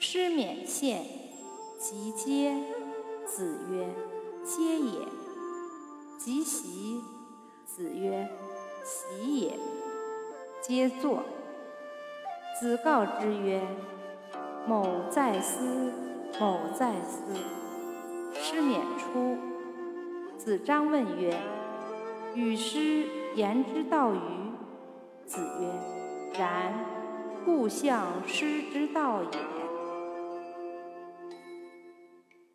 师免献，即嗟，子曰，嗟也，及席，子曰，席也，皆坐，子告之曰，某在思，某在思，师免出，子张问曰，与师言之道与，子曰，然故向师之道也。